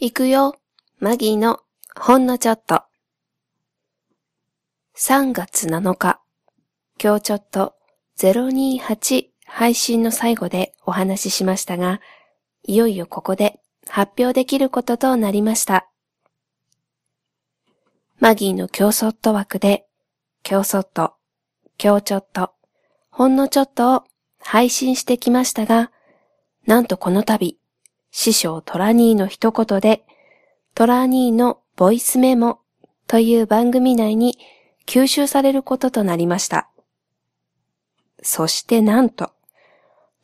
行くよ、マギーのほんのちょっと。3月7日、今日ちょっと028配信の最後でお話ししましたが、いよいよここで発表できることとなりました。マギーの競争と枠で、競争と、今日ちょっと、ほんのちょっとを配信してきましたが、なんとこの度、師匠トラニーの一言で、トラニーのボイスメモという番組内に吸収されることとなりました。そしてなんと、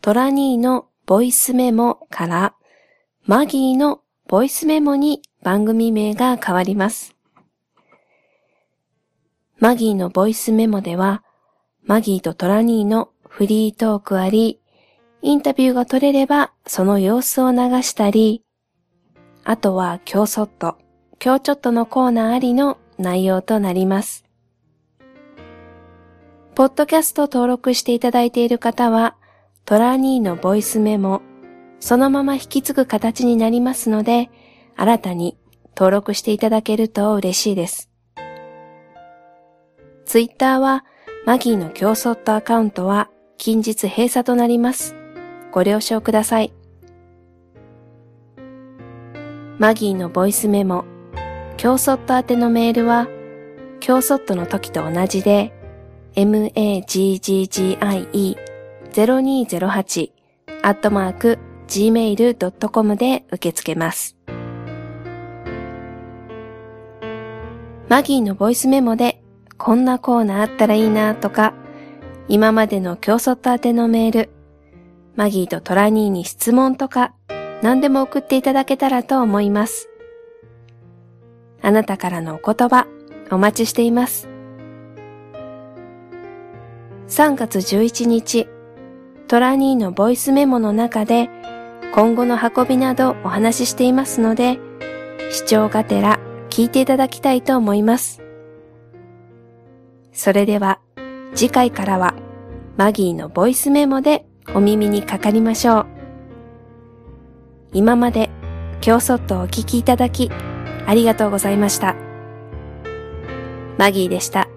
トラニーのボイスメモからマギーのボイスメモに番組名が変わります。マギーのボイスメモでは、マギーとトラニーのフリートークあり、インタビューが取れればその様子を流したり、あとは今日そっと、今日ちょっとのコーナーありの内容となります。ポッドキャスト登録していただいている方は、トラニーのボイスメモ、そのまま引き継ぐ形になりますので、新たに登録していただけると嬉しいです。ツイッターは、マギーの競争とアカウントは近日閉鎖となります。ご了承ください。マギーのボイスメモ、京ソット宛てのメールは、京ソットの時と同じで、magggie0208 アットマーク gmail.com で受け付けます。マギーのボイスメモでこんなコーナーあったらいいなとか、今までの競争と宛てのメール、マギーとトラニーに質問とか、何でも送っていただけたらと思います。あなたからのお言葉、お待ちしています。3月11日、トラニーのボイスメモの中で、今後の運びなどお話ししていますので、視聴がてら聞いていただきたいと思います。それでは、次回からは、マギーのボイスメモでお耳にかかりましょう。今まで、今日そっとお聞きいただき、ありがとうございました。マギーでした。